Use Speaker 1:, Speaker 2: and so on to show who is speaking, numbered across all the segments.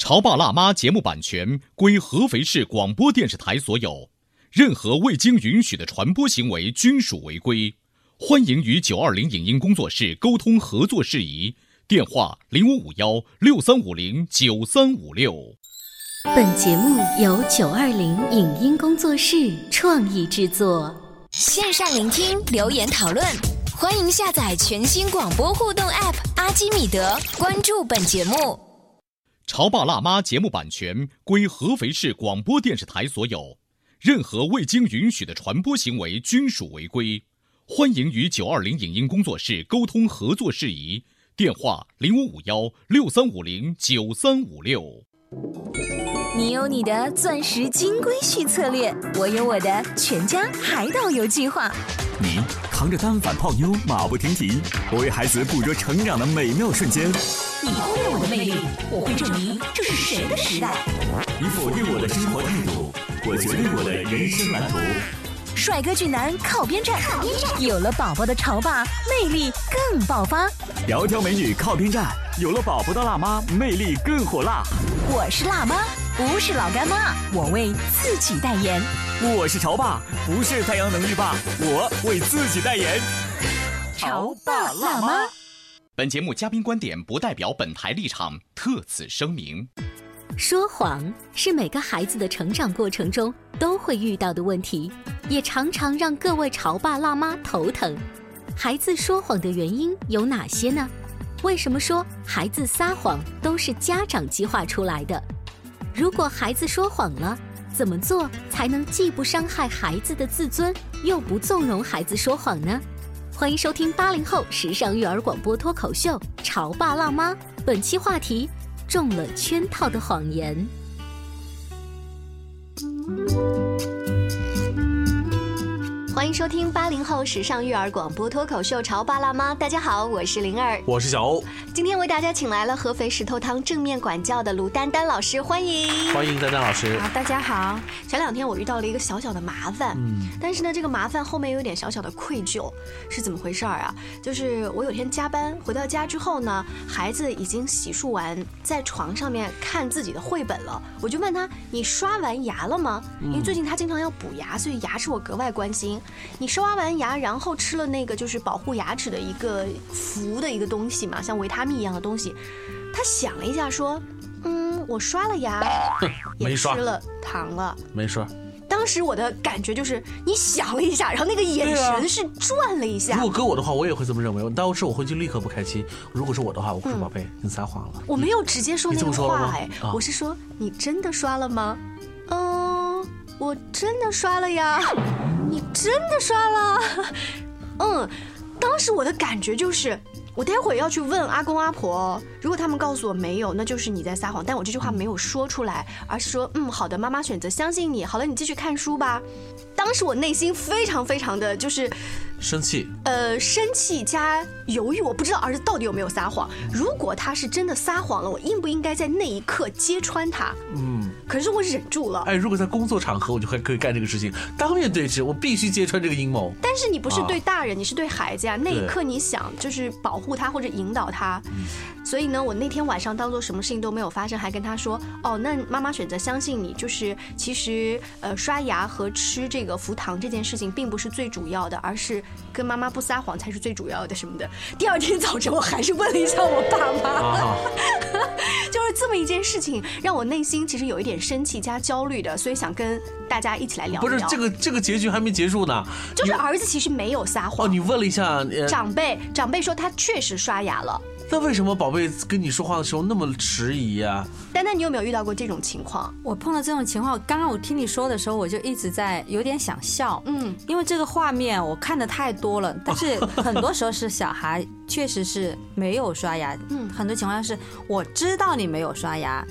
Speaker 1: 潮爸辣妈节目版权归合肥市广播电视台所有，任何未经允许的传播行为均属违规。欢迎与九二零影音工作室沟通合作事宜，电话零五五幺六三五零九三五六。
Speaker 2: 本节目由九二零影音工作室创意制作，
Speaker 3: 线上聆听，留言讨论，欢迎下载全新广播互动 App 阿基米德，关注本节目。
Speaker 1: 潮爸辣妈节目版权归合肥市广播电视台所有，任何未经允许的传播行为均属违规。欢迎与九二零影音工作室沟通合作事宜，电话零五五幺六三五零九三五六。
Speaker 3: 你有你的钻石金龟婿策略，我有我的全家海岛游计划。
Speaker 4: 你扛着单反泡妞马不停蹄，我为孩子捕捉成长的美妙瞬间。
Speaker 3: 你忽略我的魅力，我会证明这是谁的时代。
Speaker 4: 你否定我的生活态度，我决定我的人生蓝图。
Speaker 3: 帅哥俊男靠边站，有了宝宝的潮爸魅力更爆发。
Speaker 4: 窈窕美女靠边站，有了宝宝的辣妈魅力更火辣。
Speaker 3: 我是辣妈，不是老干妈，我为自己代言。
Speaker 4: 我是潮爸，不是太阳能浴霸，我为自己代言。
Speaker 3: 潮爸辣妈。
Speaker 1: 本节目嘉宾观点不代表本台立场，特此声明。
Speaker 2: 说谎是每个孩子的成长过程中都会遇到的问题，也常常让各位潮爸辣妈头疼。孩子说谎的原因有哪些呢？为什么说孩子撒谎都是家长激化出来的？如果孩子说谎了，怎么做才能既不伤害孩子的自尊，又不纵容孩子说谎呢？欢迎收听八零后时尚育儿广播脱口秀《潮爸辣妈》，本期话题：中了圈套的谎言。欢迎收听八零后时尚育儿广播脱口秀《潮爸辣妈》，大家好，我是灵儿，
Speaker 5: 我是小欧，
Speaker 2: 今天为大家请来了合肥石头汤正面管教的卢丹丹老师，欢迎，
Speaker 5: 欢迎丹丹老师。
Speaker 6: 好，大家好。
Speaker 2: 前两天我遇到了一个小小的麻烦，嗯，但是呢，这个麻烦后面有点小小的愧疚，是怎么回事儿啊？就是我有天加班回到家之后呢，孩子已经洗漱完，在床上面看自己的绘本了，我就问他：“你刷完牙了吗？”因为最近他经常要补牙，所以牙齿我格外关心。你刷完牙，然后吃了那个就是保护牙齿的一个氟的一个东西嘛，像维他命一样的东西。他想了一下，说：“嗯，我刷了牙，也吃了糖了，
Speaker 5: 没刷。”
Speaker 2: 当时我的感觉就是，你想了一下，然后那个眼神是转了一下。
Speaker 5: 如果搁我的话，我也会这么认为。当时我回去立刻不开心。如果是我的话，我会说：“宝贝，你撒谎了。”
Speaker 2: 我没有直接说那个话，哎，我是说：“你真的刷了吗？”嗯，我真的刷了呀。你真的刷了？嗯，当时我的感觉就是，我待会儿要去问阿公阿婆，如果他们告诉我没有，那就是你在撒谎。但我这句话没有说出来，而是说，嗯，好的，妈妈选择相信你。好了，你继续看书吧。当时我内心非常非常的就是。
Speaker 5: 生气，
Speaker 2: 呃，生气加犹豫，我不知道儿子到底有没有撒谎。如果他是真的撒谎了，我应不应该在那一刻揭穿他？嗯，可是我忍住了。
Speaker 5: 哎，如果在工作场合，我就还可以干这个事情，当面对质，我必须揭穿这个阴谋。
Speaker 2: 但是你不是对大人，你是对孩子呀。那一刻你想就是保护他或者引导他，所以呢，我那天晚上当做什么事情都没有发生，还跟他说：“哦，那妈妈选择相信你，就是其实呃，刷牙和吃这个福糖这件事情并不是最主要的，而是。”跟妈妈不撒谎才是最主要的什么的。第二天早晨，我还是问了一下我爸妈，就是这么一件事情，让我内心其实有一点生气加焦虑的，所以想跟大家一起来聊。
Speaker 5: 不是这个这个结局还没结束呢，
Speaker 2: 就是儿子其实没有撒谎。
Speaker 5: 哦，你问了一下
Speaker 2: 长辈，长辈说他确实刷牙了。
Speaker 5: 那为什么宝贝跟你说话的时候那么迟疑呀？
Speaker 2: 丹丹，你有没有遇到过这种情况？
Speaker 6: 我碰到这种情况，刚刚我听你说的时候，我就一直在有点想笑。嗯，因为这个画面我看的太多了。但是很多时候是小孩确实是没有刷牙。嗯，很多情况是我知道你没有刷牙，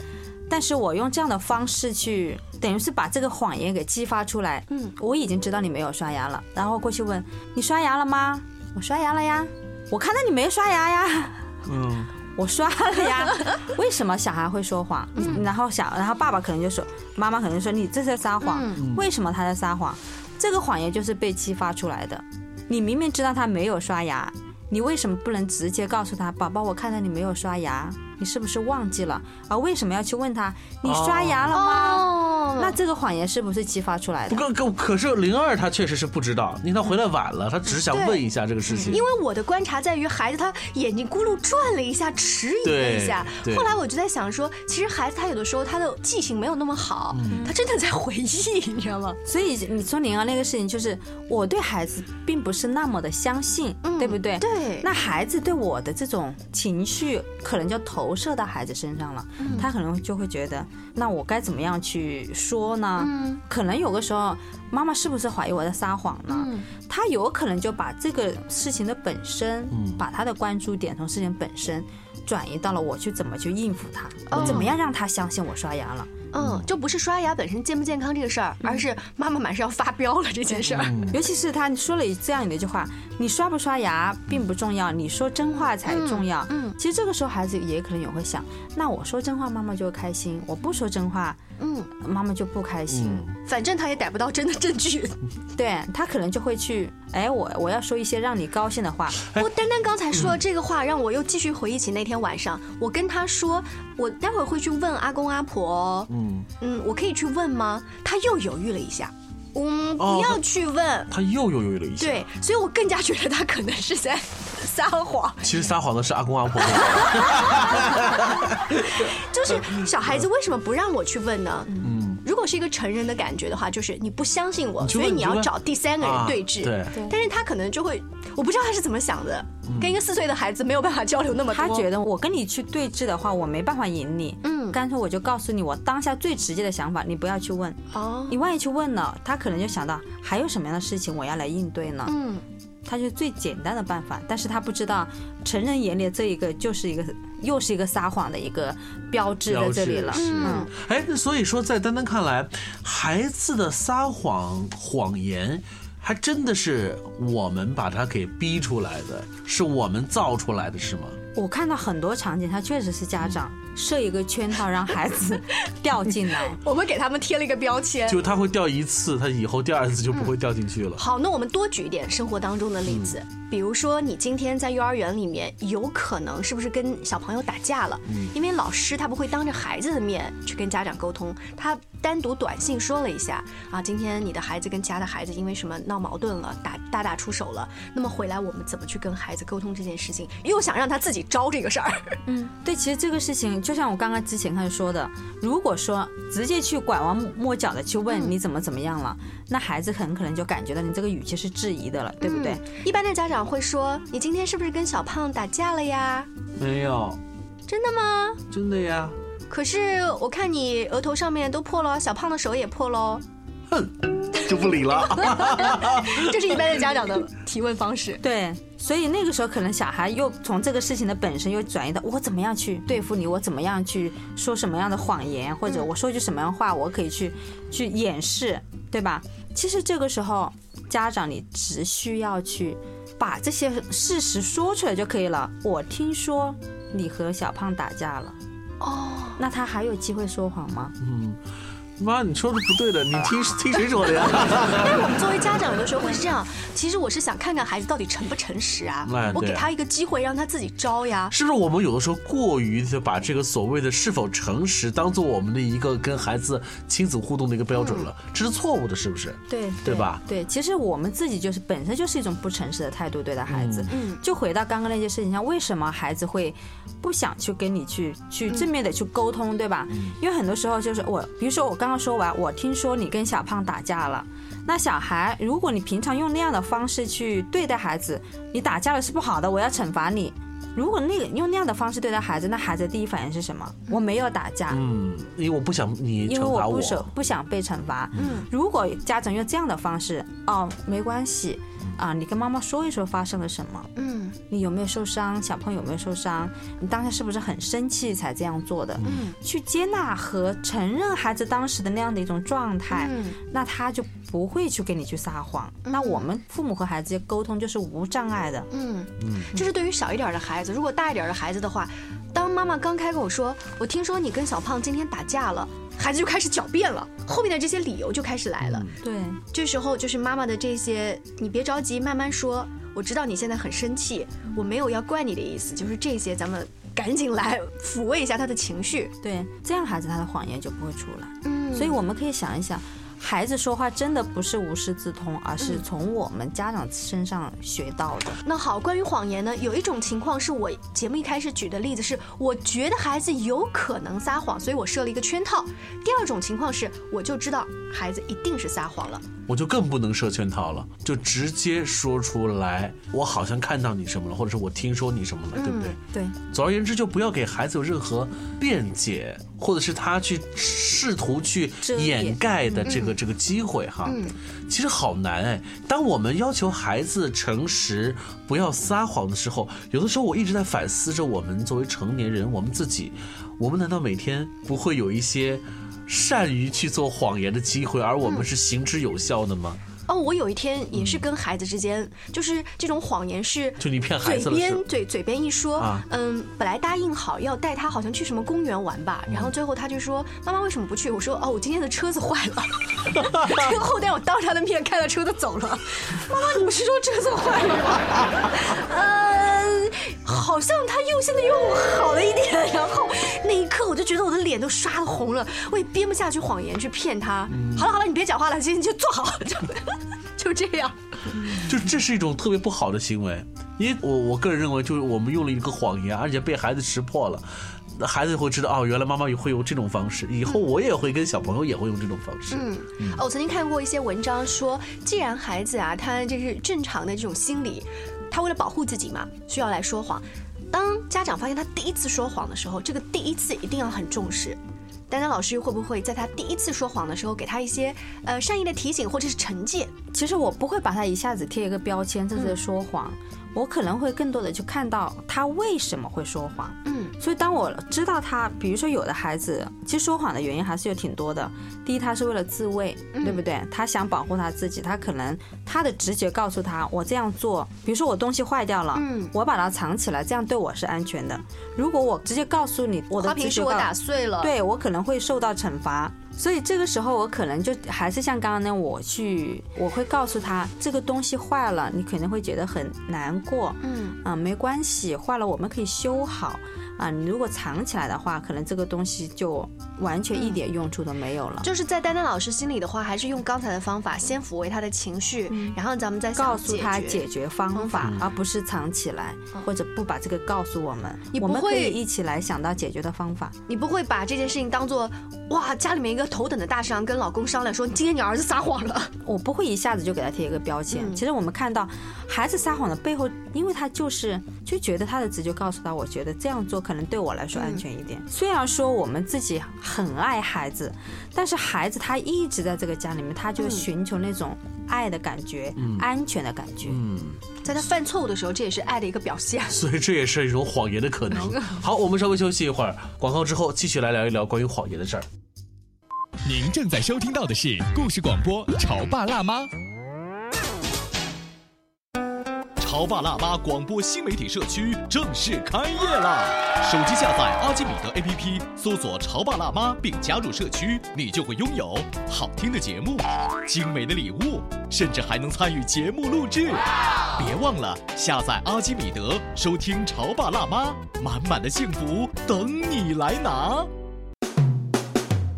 Speaker 6: 但是我用这样的方式去，等于是把这个谎言给激发出来。嗯，我已经知道你没有刷牙了，然后过去问你刷牙了吗？我刷牙了呀。我看到你没刷牙呀。嗯，我刷了呀。为什么小孩会说谎？然后小，然后爸爸可能就说，妈妈可能说你这是撒谎。为什么他在撒谎？这个谎言就是被激发出来的。你明明知道他没有刷牙，你为什么不能直接告诉他，宝宝，我看到你没有刷牙，你是不是忘记了？而为什么要去问他，你刷牙了吗？
Speaker 2: 哦，
Speaker 6: 那这个谎言是不是激发出来的？
Speaker 5: 不过可可是灵儿她确实是不知道，因为她回来晚了，她只是想问一下这个事情。
Speaker 2: 因为我的观察在于孩子他眼睛咕噜转了一下，迟疑了一下
Speaker 5: 对。
Speaker 2: 后来我就在想说，其实孩子他有的时候他的记性没有那么好，
Speaker 5: 嗯
Speaker 2: 他真的在回忆，你知道吗？
Speaker 6: 所以你说灵儿那个事情，就是我对孩子并不是那么的相信，对不对？
Speaker 2: 对
Speaker 6: 那孩子对我的这种情绪，可能就投射到孩子身上了，他可能就会觉得，那我该怎么样去说呢？可能有的时候，妈妈是不是怀疑我在撒谎呢？她有可能就把这个事情的本身，把她的关注点从事情本身。转移到了我去怎么去应付他，我怎么样让他相信我刷牙了？
Speaker 2: 嗯，就不是刷牙本身健不健康这个事儿，而是妈妈马上要发飙了这件事儿。
Speaker 6: 尤其是他说了这样的一句话：“你刷不刷牙并不重要，你说真话才重要。”嗯，其实这个时候孩子也可能也会想：那我说真话，妈妈就会开心；我不说真话，嗯，妈妈就不开心。
Speaker 2: 反正他也逮不到真的证据。
Speaker 6: 对他可能就会去，哎，我我要说一些让你高兴的话。
Speaker 2: 我丹丹刚才说的这个话，让我又继续回忆起那天晚上，我跟他说，我待会儿会去问阿公阿婆哦。嗯嗯，我可以去问吗？他又犹豫了一下。嗯，不
Speaker 5: 哦
Speaker 2: 要去问。
Speaker 5: 他又犹豫了一下。
Speaker 2: 对，所以我更加觉得他可能是在 撒谎。
Speaker 5: 其实撒谎的是阿公阿婆。
Speaker 2: 就是小孩子为什么不让我去问呢？嗯。如果是一个成人的感觉的话，就是你不相信我，所以你要找第三个人
Speaker 5: 啊
Speaker 2: 对峙。
Speaker 5: 对
Speaker 2: 但是他可能就会，我不知道他是怎么想的，跟一个四岁的孩子没有办法交流那么多。
Speaker 6: 他觉得我跟你去对峙的话，我没办法赢你。嗯，干脆我就告诉你我当下最直接的想法，你不要去问。
Speaker 2: 哦，
Speaker 6: 你万一去问了，他可能就想到还有什么样的事情我要来应对呢？
Speaker 2: 嗯，
Speaker 6: 他就最简单的办法，但是他不知道成人眼里这一个就是一个又是一个撒谎的一个标志在这里了。嗯，
Speaker 5: 哎，那所以说，在丹丹看来，孩子的撒谎谎言，还真的是我们把他给逼出来的，是我们造出来的，是吗？
Speaker 6: 我看到很多场景，他确实是家长设一个圈套让孩子 掉进来。
Speaker 2: 我们给他们贴了一个标签。
Speaker 5: 就他会掉一次，他以后第二次就不会掉进去了。
Speaker 2: 好，那我们多举一点生活当中的例子，比如说你今天在幼儿园里面，有可能是不是跟小朋友打架了？嗯因为老师他不会当着孩子的面去跟家长沟通，他单独短信说了一下啊，今天你的孩子跟其他的孩子因为什么闹矛盾了，打大打出手了，那么回来我们怎么去跟孩子沟通这件事情？又想让他自己招这个事儿，嗯
Speaker 6: 对，其实这个事情就像我刚刚之前开始说的，如果说直接去拐弯抹角的去问你怎么怎么样了，那孩子很可能就感觉到你这个语气是质疑的了，对不对？
Speaker 2: 一般的家长会说，你今天是不是跟小胖打架了呀？
Speaker 5: 没有，
Speaker 2: 真的吗？
Speaker 5: 真的呀。
Speaker 2: 可是我看你额头上面都破了，小胖的手也破喽。
Speaker 5: 就不理了。
Speaker 2: 这是一般的家长的提问方式。
Speaker 6: 对，所以那个时候可能小孩又从这个事情的本身又转移到我怎么样去对付你，我怎么样去说什么样的谎言，或者我说句什么样的话，我可以去去掩饰，对吧？其实这个时候，家长你只需要去把这些事实说出来就可以了。我听说你和小胖打架了，哦，那他还有机会说谎吗？
Speaker 5: 妈，你说的不对的，你听 听谁说的呀？
Speaker 2: 但是我们作为家长，有的时候会是这样。其实我是想看看孩子到底诚不诚实啊
Speaker 5: 哎，
Speaker 2: 我给他一个机会，让他自己招呀。
Speaker 5: 是不是我们有的时候过于的把这个所谓的是否诚实当做我们的一个跟孩子亲子互动的一个标准了？这是错误的，是不是？
Speaker 6: 对
Speaker 5: 对吧
Speaker 6: 对，其实我们自己就是本身就是一种不诚实的态度对待孩子。嗯，就回到刚刚那件事情上，为什么孩子会不想去跟你去去正面的去沟通，对吧？因为很多时候就是我，比如说我刚刚说完，我听说你跟小胖打架了。那小孩，如果你平常用那样的方式去对待孩子，你打架了是不好的，我要惩罚你。如果那个用那样的方式对待孩子，那孩子第一反应是什么？我没有打架，
Speaker 5: 嗯，因为我不想你
Speaker 6: 因为
Speaker 5: 惩罚
Speaker 6: 我不舍不想被惩罚。嗯，如果家长用这样的方式，哦，没关系，啊，你跟妈妈说一说发生了什么，
Speaker 2: 嗯
Speaker 6: 你有没有受伤，小朋友有没有受伤，你当下是不是很生气才这样做的？
Speaker 2: 嗯
Speaker 6: 去接纳和承认孩子当时的那样的一种状态，
Speaker 2: 嗯
Speaker 6: 那他就不会去跟你去撒谎。那我们父母和孩子沟通就是无障碍的。
Speaker 2: 嗯嗯，这是对于小一点的孩子。如果大一点的孩子的话，当妈妈刚开口说“我听说你跟小胖今天打架了”，孩子就开始狡辩了，后面的这些理由就开始来了。
Speaker 6: 对，
Speaker 2: 这时候就是妈妈的这些，你别着急，慢慢说。我知道你现在很生气，我没有要怪你的意思，就是这些，咱们赶紧来抚慰一下他的情绪。
Speaker 6: 对，这样孩子他的谎言就不会出来。
Speaker 2: 嗯
Speaker 6: 所以我们可以想一想，孩子说话真的不是无师自通，而是从我们家长身上学到的。
Speaker 2: 那好，关于谎言呢，有一种情况是我节目一开始举的例子是，我觉得孩子有可能撒谎，所以我设了一个圈套。第二种情况是，我就知道孩子一定是撒谎了。
Speaker 5: 我就更不能设圈套了，就直接说出来，我好像看到你什么了，或者是我听说你什么了，对不对？
Speaker 6: 对，
Speaker 5: 总而言之，就不要给孩子有任何辩解，或者是他去试图去
Speaker 6: 掩
Speaker 5: 掩盖的这个这个机会哈。其实好难哎。当我们要求孩子诚实、不要撒谎的时候，有的时候我一直在反思着，我们作为成年人，我们自己，我们难道每天不会有一些善于去做谎言的机会，而我们是行之有效的吗？
Speaker 2: 哦，我有一天也是跟孩子之间，就是这种谎言是
Speaker 5: 就你骗孩
Speaker 2: 嘴
Speaker 5: 子了是吧
Speaker 2: 边嘴嘴边一说，
Speaker 5: 啊
Speaker 2: 嗯，本来答应好要带他好像去什么公园玩吧，然后最后他就说妈妈为什么不去？我说哦，我今天的车子坏了。结果后天我当着他的面开了车子走了。妈妈，你不是说车子坏了吗？嗯，好像他又现在又好了一点。然后那一刻我就觉得我的脸都刷的红了，我也编不下去谎言去骗他。好了好了，你别讲话了，今天就坐好，就 就这样。
Speaker 5: 就这是一种特别不好的行为，因为我我个人认为，就是我们用了一个谎言，而且被孩子识破了，那孩子会知道哦，原来妈妈也会用这种方式，以后我也会跟小朋友也会用这种方式。
Speaker 2: 嗯，哦我曾经看过一些文章说，既然孩子啊，他这是正常的这种心理，他为了保护自己嘛，需要来说谎。当家长发现他第一次说谎的时候，这个第一次一定要很重视。丹丹老师会不会在他第一次说谎的时候，给他一些呃善意的提醒或者是惩戒？
Speaker 6: 其实我不会把他一下子贴一个标签，这是说谎。我可能会更多的去看到他为什么会说谎。
Speaker 2: 嗯
Speaker 6: 所以当我知道他，比如说有的孩子，其实说谎的原因还是有挺多的。第一，他是为了自卫，对不对？他想保护他自己，他可能他的直觉告诉他，我这样做，比如说我东西坏掉了，
Speaker 2: 嗯
Speaker 6: 我把它藏起来，这样对我是安全的。如果我直接告诉你，我的
Speaker 2: 花瓶是我打碎了，，
Speaker 6: 对我可能会受到惩罚。所以这个时候，我可能就还是像刚刚那样，我去，我会告诉他这个东西坏了，你可能会觉得很难过，
Speaker 2: 嗯。
Speaker 6: 啊、没关系，坏了我们可以修好，啊，你如果藏起来的话，可能这个东西就完全一点用处都没有了。
Speaker 2: 就是在丹丹老师心里的话，还是用刚才的方法，先抚慰他的情绪，然后咱们再
Speaker 6: 告诉他
Speaker 2: 解
Speaker 6: 解决方法，而不是藏起来，或者不把这个告诉我们。
Speaker 2: 你不
Speaker 6: 我们可
Speaker 2: 会
Speaker 6: 以一起来想到解决的方法。
Speaker 2: 你不会把这件事情当做哇，家里面一个头等的大事，跟老公商量说，今天你儿子撒谎了。
Speaker 6: 我不会一下子就给他贴一个标签。
Speaker 2: 嗯
Speaker 6: 其实我们看到孩子撒谎的背后，因为他就是就觉得他的直觉告诉他，我觉得这样做可能对我来说安全一点。虽然说我们自己很爱孩子，但是孩子他一直在这个家里面，他就寻求那种爱的感觉、安全的感觉。
Speaker 5: 嗯，
Speaker 2: 在他犯错误的时候，这也是爱的一个表现。
Speaker 5: 所以这也是一种谎言的可能。好，我们稍微休息一会儿，广告之后继续来聊一聊关于谎言的事儿。
Speaker 1: 您正在收听到的是故事广播《潮爸辣妈》。潮爸辣妈广播新媒体社区正式开业啦！手机下载阿基米德 APP，搜索“潮爸辣妈”并加入社区，你就会拥有好听的节目、精美的礼物，甚至还能参与节目录制。别忘了下载阿基米德，收听《潮爸辣妈》，满满的幸福等你来拿。
Speaker 7: 《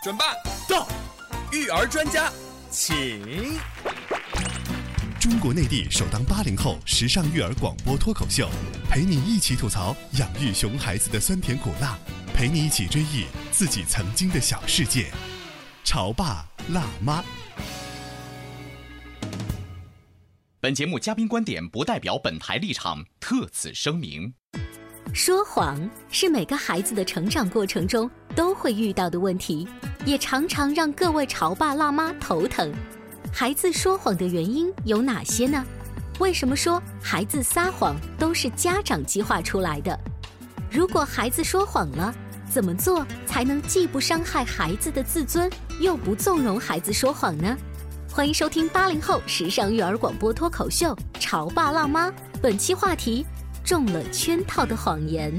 Speaker 8: 准爸到，育儿专家请。
Speaker 9: 中国内地首档八零后时尚育儿广播脱口秀，陪你一起吐槽养育熊孩子的酸甜苦辣，陪你一起追忆自己曾经的小世界。潮爸辣妈。
Speaker 1: 本节目嘉宾观点不代表本台立场，特此声明。
Speaker 7: 说谎是每个孩子的成长过程中都会遇到的问题，也常常让各位潮爸辣妈头疼。孩子说谎的原因有哪些呢？为什么说孩子撒谎都是家长激化出来的？如果孩子说谎了，怎么做才能既不伤害孩子的自尊，又不纵容孩子说谎呢？欢迎收听八零后时尚育儿广播脱口秀《潮爸辣妈》，本期话题：中了圈套的谎言。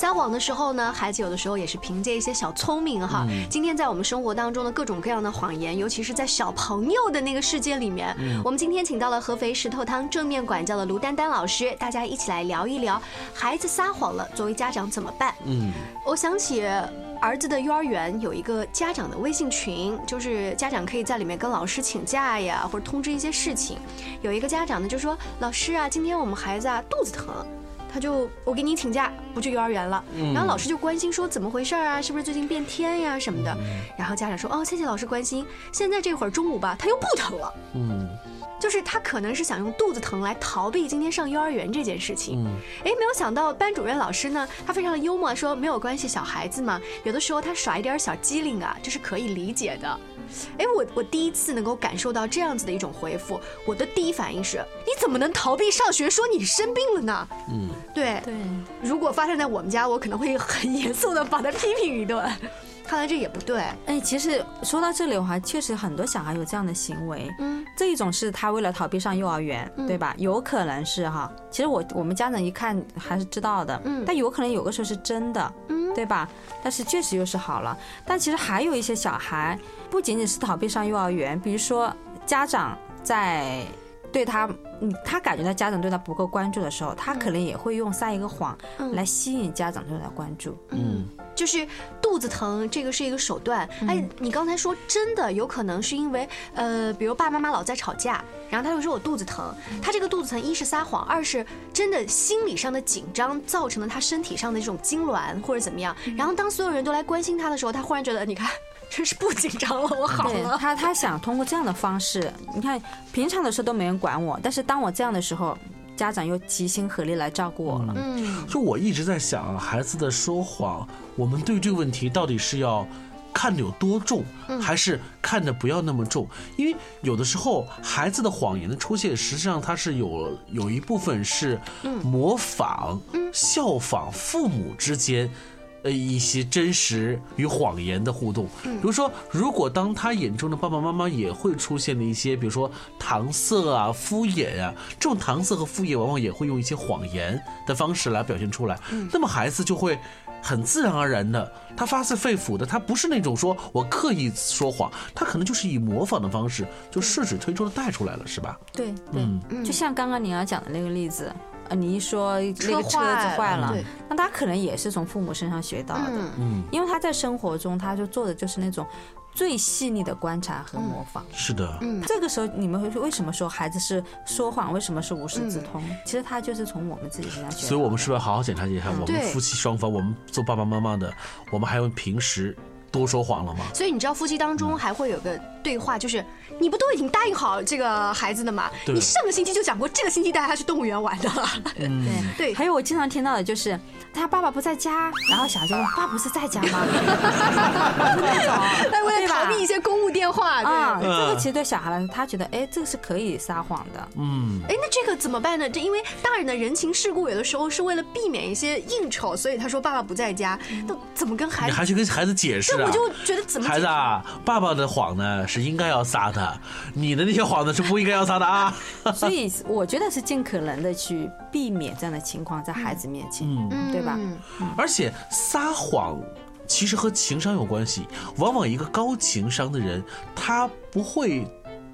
Speaker 2: 撒谎的时候呢，孩子有的时候也是凭借一些小聪明哈。今天在我们生活当中的各种各样的谎言，尤其是在小朋友的那个世界里面，我们今天请到了合肥石头汤正面管教的卢丹丹老师，大家一起来聊一聊孩子撒谎了，作为家长怎么办？嗯，我想起儿子的幼儿园有一个家长的微信群，就是家长可以在里面跟老师请假呀，或者通知一些事情。有一个家长呢就说：“老师啊，今天我们孩子啊肚子疼。”他就我给你请假不去幼儿园了，然后老师就关心说怎么回事啊？是不是最近变天呀什么的？然后家长说哦，谢谢老师关心。现在这会儿中午吧，他又不疼了。嗯，就是他可能是想用肚子疼来逃避今天上幼儿园这件事情。哎，没有想到班主任老师呢，他非常的幽默，说没有关系，小孩子嘛，有的时候他耍一点小机灵啊，这是可以理解的。哎，我我第一次能够感受到这样子的一种回复，我的第一反应是，你怎么能逃避上学？说你生病了呢？嗯，对
Speaker 6: 对。
Speaker 2: 如果发生在我们家，我可能会很严肃的把他批评一顿。看来这也不对。
Speaker 6: 哎，其实说到这里，我还确实很多小孩有这样的行为。嗯，这一种是他为了逃避上幼儿园，对吧？有可能是哈。其实我我们家长一看还是知道的。嗯，但有可能有个时候是真的。嗯，对吧？但是确实又是好了。但其实还有一些小孩。不仅仅是逃避上幼儿园，比如说家长在对他，嗯，他感觉到家长对他不够关注的时候，他可能也会用撒一个谎来吸引家长对他关注。
Speaker 2: 嗯，就是肚子疼，这个是一个手段。哎，你刚才说真的有可能是因为，呃，比如爸爸妈妈老在吵架，然后他就说我肚子疼，他这个肚子疼，一是撒谎，二是真的心理上的紧张造成了他身体上的这种痉挛或者怎么样。然后当所有人都来关心他的时候，他忽然觉得，你看。真是不紧张了，我好了。
Speaker 6: 他他想通过这样的方式，你看平常的时候都没人管我，但是当我这样的时候，家长又齐心合力来照顾我了。
Speaker 5: 嗯，就我一直在想，孩子的说谎，我们对这个问题到底是要看的有多重，还是看的不要那么重？因为有的时候孩子的谎言的出现，实际上它是有有一部分是模仿、效仿父母之间。呃，一些真实与谎言的互动，比如说，如果当他眼中的爸爸妈妈也会出现的一些，比如说搪塞啊、敷衍啊，这种搪塞和敷衍往往也会用一些谎言的方式来表现出来，那么孩子就会很自然而然的，他发自肺腑的，他不是那种说我刻意说谎，他可能就是以模仿的方式，就顺水推舟的带出来了，是吧？
Speaker 6: 对，对，就像刚刚你要讲的那个例子。你一说那个车子坏了，那他可能也是从父母身上学到的，嗯，因为他在生活中他就做的就是那种最细腻的观察和模仿。
Speaker 5: 是的，
Speaker 6: 嗯，这个时候你们会为什么说孩子是说谎？为什么是无师自通？其实他就是从我们自己身上学。
Speaker 5: 所以我们是不是要好好检查一下？我们夫妻双方，我们做爸爸妈妈的，我们还有平时。多说谎了吗？
Speaker 2: 所以你知道夫妻当中还会有个对话，就是你不都已经答应好这个孩子的吗？你上个星期就讲过，这个星期带他去动物园玩的。
Speaker 6: 对对。还有我经常听到的就是他爸爸不在家，然后小孩就问爸不是在家吗？
Speaker 2: 那种，他为了逃避一些公务电话
Speaker 6: 啊。这个其实对小孩来说，他觉得哎，这个是可以撒谎的。
Speaker 2: 嗯。哎，那这个怎么办呢？这因为大人的人情世故，有的时候是为了避免一些应酬，所以他说爸爸不在家，那怎么跟孩子？
Speaker 5: 你还去跟孩子解释？
Speaker 2: 我就觉得怎么
Speaker 5: 孩子啊，爸爸的谎呢是应该要撒的，你的那些谎呢是不应该要撒的啊。
Speaker 6: 所以我觉得是尽可能的去避免这样的情况在孩子面前，嗯，对吧？
Speaker 5: 而且撒谎其实和情商有关系，往往一个高情商的人，他不会。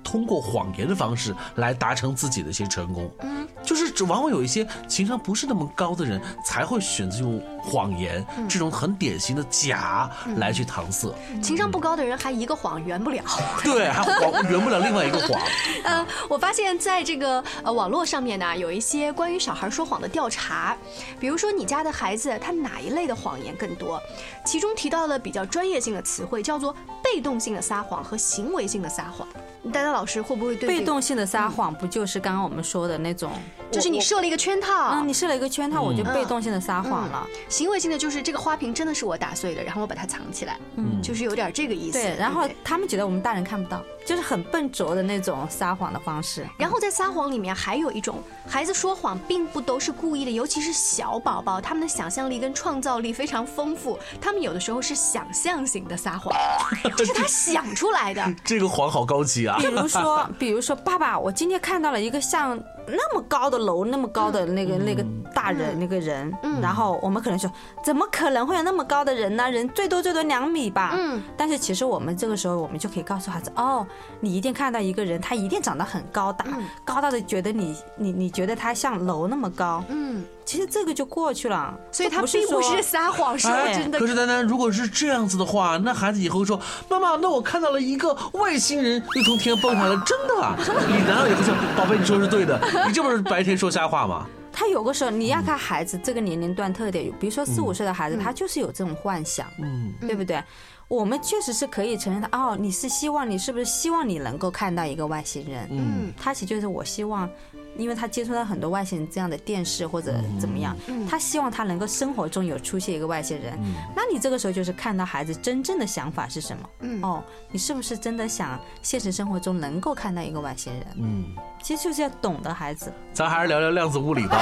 Speaker 5: 通过谎言的方式来达成自己的一些成功，嗯，就是往往有一些情商不是那么高的人才会选择用谎言这种很典型的假来去搪塞。
Speaker 2: 情商不高的人还一个谎圆不了，
Speaker 5: 对，还谎圆不了另外一个谎。
Speaker 2: 呃，我发现在这个呃网络上面呢，有一些关于小孩说谎的调查，比如说你家的孩子他哪一类的谎言更多？其中提到了比较专业性的词汇，叫做被动性的撒谎和行为性的撒谎。丹丹老师会不会对
Speaker 6: 被动性的撒谎不就是刚刚我们说的那种，
Speaker 2: 就是你设了一个圈套，
Speaker 6: 嗯，你设了一个圈套，我就被动性的撒谎了。
Speaker 2: 行为性的就是这个花瓶真的是我打碎的，然后我把它藏起来，嗯，就是有点这个意思。
Speaker 6: 对，然后他们觉得我们大人看不到，就是很笨拙的那种撒谎的方式。
Speaker 2: 然后在撒谎里面还有一种，孩子说谎并不都是故意的，尤其是小宝宝，他们的想象力跟创造力非常丰富，他们有的时候是想象型的撒谎，这是他想出来的。
Speaker 5: 这个谎好高级啊
Speaker 6: 比！如说，比如说，爸爸，我今天看到了一个像那么高的楼、那么高的那个那个大人那个人，然后我们可能说，怎么可能会有那么高的人呢？人最多最多两米吧。
Speaker 2: 嗯，
Speaker 6: 但是其实我们这个时候，我们就可以告诉孩子，哦，你一定看到一个人，他一定长得很高大，高大的觉得你你你觉得他像楼那么高，
Speaker 2: 嗯，
Speaker 6: 其实这个就过去了。
Speaker 2: 所以他并不是撒谎，是
Speaker 6: 哎
Speaker 2: 真的
Speaker 5: 可。是丹丹，如果是这样子的话，那孩子以后说：“妈妈，那我看到了一个外星人又从天蹦下来，真的啊！” 你难道也不说：“宝贝，你说的是对的，你这不是白天说瞎话吗
Speaker 6: 他有个时候，你要看孩子这个年龄段特点，比如说四五岁的孩子，他就是有这种幻想，
Speaker 5: 嗯，
Speaker 6: 对不对？我们确实是可以承认的。哦，你是希望你是不是希望你能够看到一个外星人？
Speaker 5: 嗯，
Speaker 6: 他其实就是我希望，因为他接触到很多外星人这样的电视或者怎么样，他希望他能够生活中有出现一个外星人。那你这个时候就是看到孩子真正的想法是什么？
Speaker 2: 嗯
Speaker 6: 哦，你是不是真的想现实生活中能够看到一个外星人？
Speaker 5: 嗯，
Speaker 6: 其实就是要懂得孩子。
Speaker 5: 咱还是聊聊量子物理吧。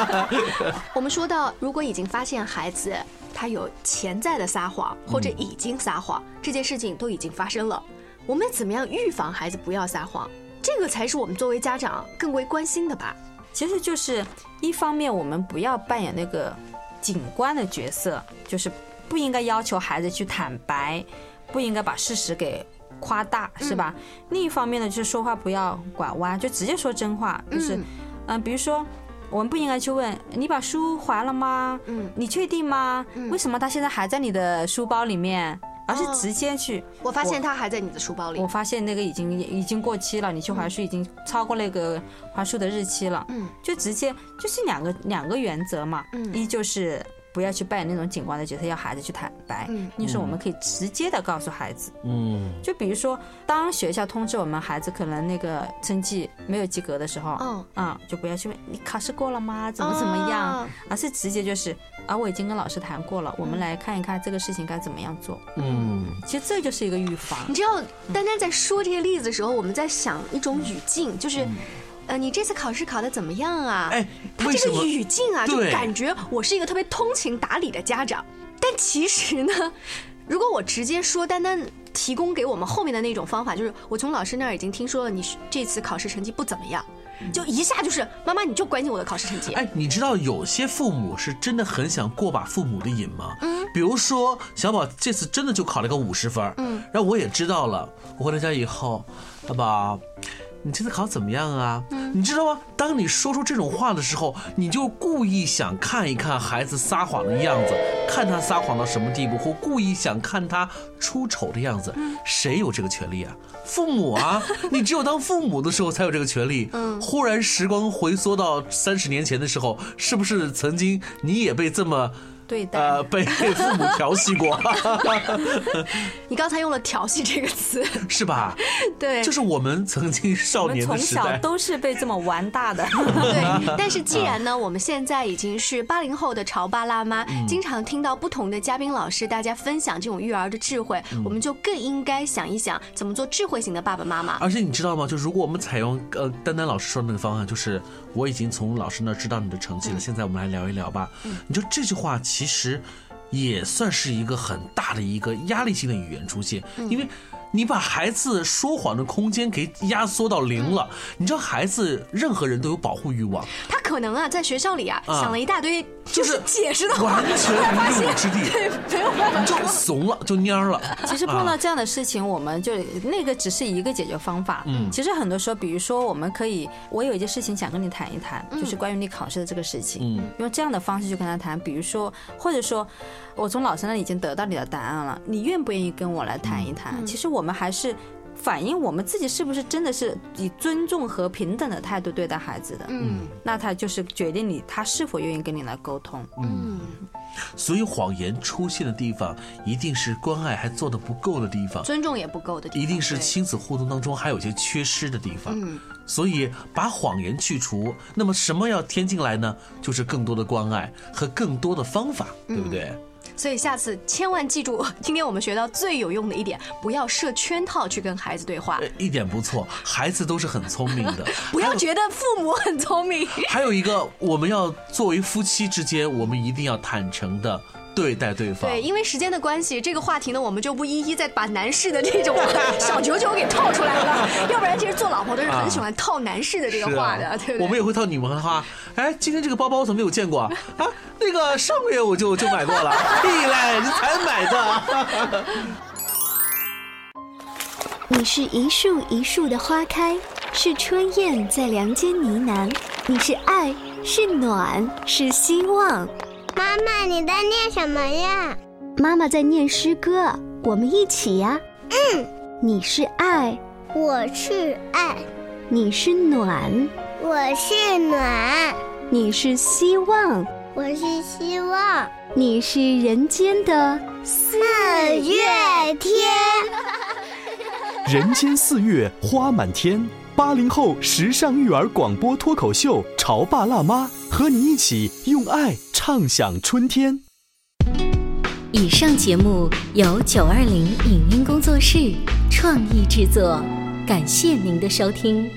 Speaker 2: 我们说到，如果已经发现孩子他有潜在的撒谎，或者已经撒谎，这件事情都已经发生了，我们怎么样预防孩子不要撒谎？这个才是我们作为家长更为关心的吧。
Speaker 6: 其实就是一方面，我们不要扮演那个警官的角色，就是不应该要求孩子去坦白，不应该把事实给夸大，是吧？另一方面呢，就是说话不要拐弯，就直接说真话，就是，嗯、比如说。我们不应该去问你把书还了吗？
Speaker 2: 嗯
Speaker 6: 你确定吗？为什么他现在还在你的书包里面？而是
Speaker 2: 哦
Speaker 6: 直接去，
Speaker 2: 我发现他还在你的书包里
Speaker 6: 我。发现那个已经已经过期了，你去还书已经超过那个还书的日期了。
Speaker 2: 嗯，
Speaker 6: 就直接就是两个两个原则嘛。
Speaker 2: 嗯
Speaker 6: 一就是不要去扮演那种警官的角色，要孩子去坦白。
Speaker 2: 嗯
Speaker 6: 一是我们可以直接的告诉孩子，
Speaker 5: 嗯，
Speaker 6: 就比如说，当学校通知我们孩子可能那个成绩没有及格的时候，
Speaker 2: 嗯
Speaker 6: 啊、就不要去问你考试过了吗？怎么怎么样，
Speaker 2: 啊
Speaker 6: 而是直接就是啊，我已经跟老师谈过了，我们来看一看这个事情该怎么样做。
Speaker 5: 嗯，
Speaker 6: 其实这就是一个预防。
Speaker 2: 你知道，丹丹在说这些例子的时候，我们在想一种语境，就是。呃，你这次考试考的怎么样啊？
Speaker 5: 哎
Speaker 2: 他这个语境啊，就
Speaker 5: 对
Speaker 2: 感觉我是一个特别通情达理的家长。但其实呢，如果我直接说单单提供给我们后面的那种方法，就是我从老师那儿已经听说了你这次考试成绩不怎么样，就一下就是妈妈你就关心我的考试成绩。
Speaker 5: 哎，你知道有些父母是真的很想过把父母的瘾吗？嗯，比如说小宝这次真的就考了个五十分，嗯，然后我也知道了，我回到家以后，宝宝。你这次考怎么样啊？你知道吗？当你说出这种话的时候，你就故意想看一看孩子撒谎的样子，看他撒谎到什么地步，或故意想看他出丑的样子。谁有这个权利啊？父母啊！你只有当父母的时候才有这个权利。嗯，忽然时光回缩到三十年前的时候，是不是曾经你也被这么
Speaker 6: 对待
Speaker 5: 呃被父母调戏过，
Speaker 2: 你刚才用了“调戏”这个词，
Speaker 5: 是吧？
Speaker 2: 对，
Speaker 5: 就是我们曾经少
Speaker 6: 我们
Speaker 5: 年的
Speaker 6: 从小。都是被这么玩大的。
Speaker 2: 对，但是既然呢，我们现在已经是八零后的潮爸辣妈，
Speaker 5: 嗯
Speaker 2: 经常听到不同的嘉宾老师大家分享这种育儿的智慧，
Speaker 5: 嗯
Speaker 2: 我们就更应该想一想怎么做智慧型的爸爸妈妈。
Speaker 5: 而且你知道吗？就如果我们采用呃丹丹老师说的那个方案，就是我已经从老师那知道你的成绩了，现在我们来聊一聊吧。你就这句话其实也算是一个很大的一个压力性的语言出现，因为。你把孩子说谎的空间给压缩到零了，你知道孩子任何人都有保护欲望，
Speaker 2: 他可能啊，在学校里啊，
Speaker 5: 啊。
Speaker 2: 想了一大堆
Speaker 5: 就是
Speaker 2: 是解释的话，
Speaker 5: 完全
Speaker 2: 后来发现
Speaker 5: 无用之地，
Speaker 2: 对，没有办法。
Speaker 5: 就怂了，就蔫了。
Speaker 6: 其实碰到
Speaker 5: 啊。
Speaker 6: 这样的事情，我们就那个只是一个解决方法。
Speaker 5: 嗯。
Speaker 6: 其实很多时候，比如说我们可以，我有一件事情想跟你谈一谈，就是关于你考试的这个事情。
Speaker 5: 嗯。
Speaker 6: 用这样的方式去跟他谈，比如说，或者说，我从老师那里已经得到你的答案了，你愿不愿意跟我来谈一谈？其实我们还是反映我们自己是不是真的是以尊重和平等的态度对待孩子的。
Speaker 2: 嗯
Speaker 6: 那他就是决定你他是否愿意跟你来沟通。
Speaker 2: 嗯，
Speaker 5: 所以谎言出现的地方，一定是关爱还做的不够的地方，
Speaker 2: 尊重也不够的地方，
Speaker 5: 一定是亲子互动当中还有一些缺失的地方。
Speaker 2: 嗯
Speaker 5: 所以把谎言去除，那么什么要添进来呢？就是更多的关爱和更多的方法，对不对？
Speaker 2: 所以下次千万记住，今天我们学到最有用的一点，不要设圈套去跟孩子对话
Speaker 5: 呃，一点不错，孩子都是很聪明的。
Speaker 2: 不要觉得父母很聪明。
Speaker 5: 还有一个，我们要作为夫妻之间，我们一定要坦诚的对待对方。
Speaker 2: 对，因为时间的关系，这个话题呢，我们就不一一再把男士的这种 小九九给套出来了。要不然，其实做老婆都是很喜欢套男士的这个话的，
Speaker 5: 啊
Speaker 2: 对不对？
Speaker 5: 我们也会套你们的话。哎，今天这个包包我怎么没有见过啊？啊，那个上个月我就就买过了，屁嘞，你才买的。
Speaker 10: 你是一树一树的花开，是春燕在梁间呢喃。你是爱，是暖，是希望。
Speaker 11: 妈妈，你在念什么呀？
Speaker 10: 妈妈在念诗歌，我们一起呀。
Speaker 11: 嗯，
Speaker 10: 你是爱，
Speaker 11: 我是爱，
Speaker 10: 你是暖，
Speaker 11: 我是暖，
Speaker 10: 你是希望，
Speaker 11: 我是希望，
Speaker 10: 你是人间的
Speaker 11: 四月天。
Speaker 4: 人间四月花满天，八零后时尚育儿广播脱口秀《潮爸辣妈》，和你一起用爱畅享春天。
Speaker 7: 以上节目由九二零影音工作室创意制作，感谢您的收听。